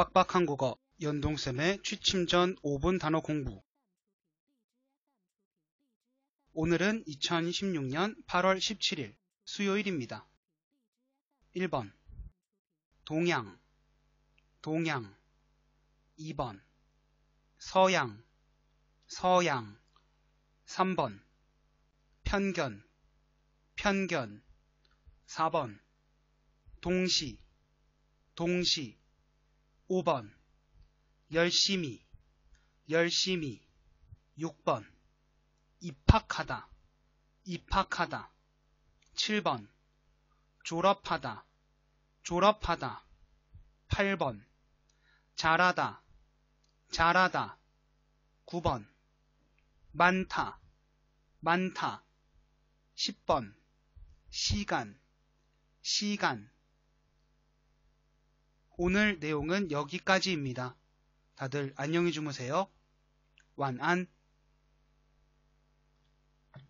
빡빡한 국어 연동쌤의 취침 전 5분 단어 공부. 오늘은 2016년 8월 17일 수요일입니다. 1번. 동양. 동양. 2번. 서양. 서양. 3번. 편견. 편견. 4번. 동시. 동시 5번 열심히 열심히. 6번 입학하다 입학하다. 7번 졸업하다 졸업하다. 8번 잘하다 잘하다. 9번 많다 많다. 10번 시간 시간 오늘 내용은 여기까지입니다. 다들 안녕히 주무세요. 완안